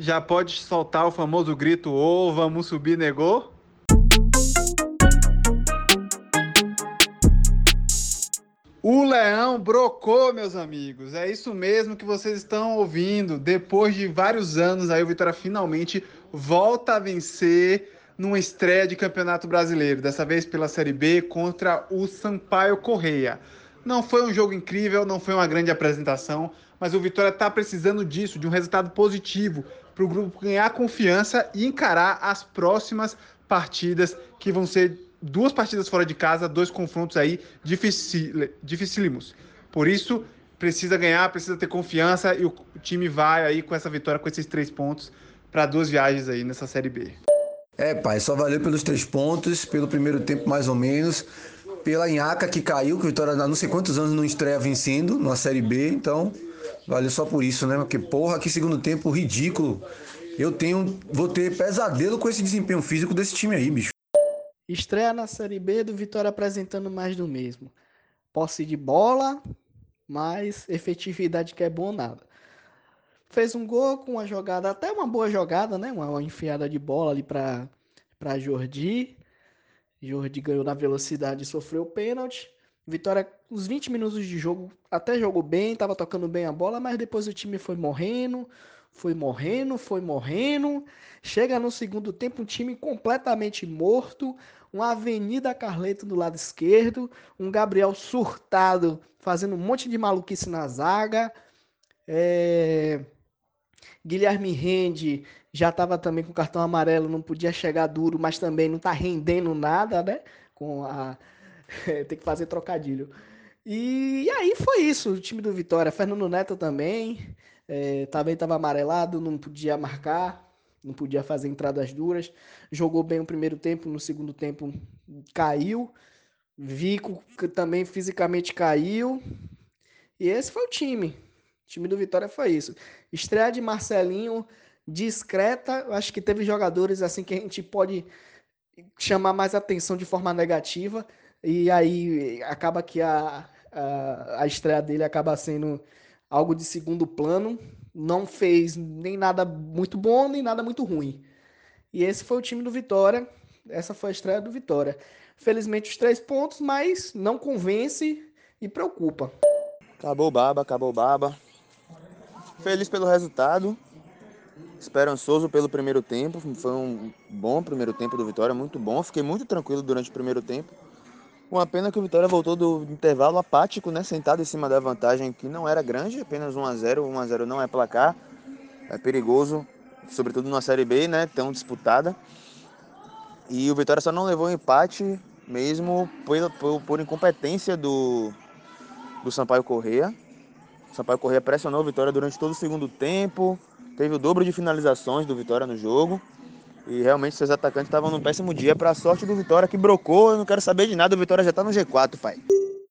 Já pode soltar o famoso grito: Ô, vamos subir, negou? O leão brocou, meus amigos. É isso mesmo que vocês estão ouvindo. Depois de vários anos, aí o Vitória finalmente volta a vencer numa estreia de Campeonato Brasileiro, dessa vez pela Série B contra o Sampaio Correia. Não foi um jogo incrível, não foi uma grande apresentação, mas o Vitória está precisando disso, de um resultado positivo, para o grupo ganhar confiança e encarar as próximas partidas, que vão ser duas partidas fora de casa, dois confrontos aí dificil, dificílimos. Por isso, precisa ganhar, precisa ter confiança e o time vai aí com essa vitória, com esses três pontos, para duas viagens aí nessa Série B. É, pai, só valeu pelos três pontos, pelo primeiro tempo mais ou menos, pela Inhaca que caiu, que o Vitória há não sei quantos anos não estreia vencendo na Série B, então valeu só por isso, né? Porque, porra, que segundo tempo ridículo. Eu tenho, vou ter pesadelo com esse desempenho físico desse time aí, bicho. Estreia na Série B do Vitória apresentando mais do mesmo. Posse de bola, mas efetividade que é bom nada. Fez um gol com uma jogada, até uma boa jogada, né? Uma, enfiada de bola ali para Jordi. Jordi ganhou na velocidade e sofreu pênalti. Vitória, uns 20 minutos de jogo, até jogou bem, estava tocando bem a bola, mas depois o time foi morrendo, foi morrendo, foi morrendo. Chega no segundo tempo, um time completamente morto, uma Avenida Carleto do lado esquerdo, um Gabriel surtado, fazendo um monte de maluquice na zaga. É... Guilherme Rende já estava também com cartão amarelo, não podia chegar duro, mas também não está rendendo nada, né? Com a tem que fazer trocadilho. E, aí foi isso, o time do Vitória. Fernando Neto também, é, também estava amarelado, não podia marcar, não podia fazer entradas duras. Jogou bem o primeiro tempo, no segundo tempo caiu. Vico também fisicamente caiu. E esse foi o time. O time do Vitória foi isso. Estreia de Marcelinho discreta. Acho que teve jogadores assim que a gente pode chamar mais atenção de forma negativa. E aí acaba que a, a, a estreia dele acaba sendo algo de segundo plano. Não fez nem nada muito bom, nem nada muito ruim. E esse foi o time do Vitória. Essa foi a estreia do Vitória. Felizmente os três pontos, mas não convence e preocupa. Acabou baba, acabou baba. Feliz pelo resultado. Esperançoso pelo primeiro tempo. Foi um bom primeiro tempo do Vitória, muito bom. Fiquei muito tranquilo durante o primeiro tempo. Uma pena que o Vitória voltou do intervalo apático, né? Sentado em cima da vantagem que não era grande, apenas 1 a 0 1 a 0 não é placar. É perigoso, sobretudo na Série B, né? Tão disputada. E o Vitória só não levou empate mesmo por, por, por incompetência do, do Sampaio Correia. O Sampaio Correia pressionou o Vitória durante todo o segundo tempo. Teve o dobro de finalizações do Vitória no jogo. E realmente seus atacantes estavam num péssimo dia para a sorte do Vitória que brocou. Eu não quero saber de nada, o Vitória já está no G4, pai.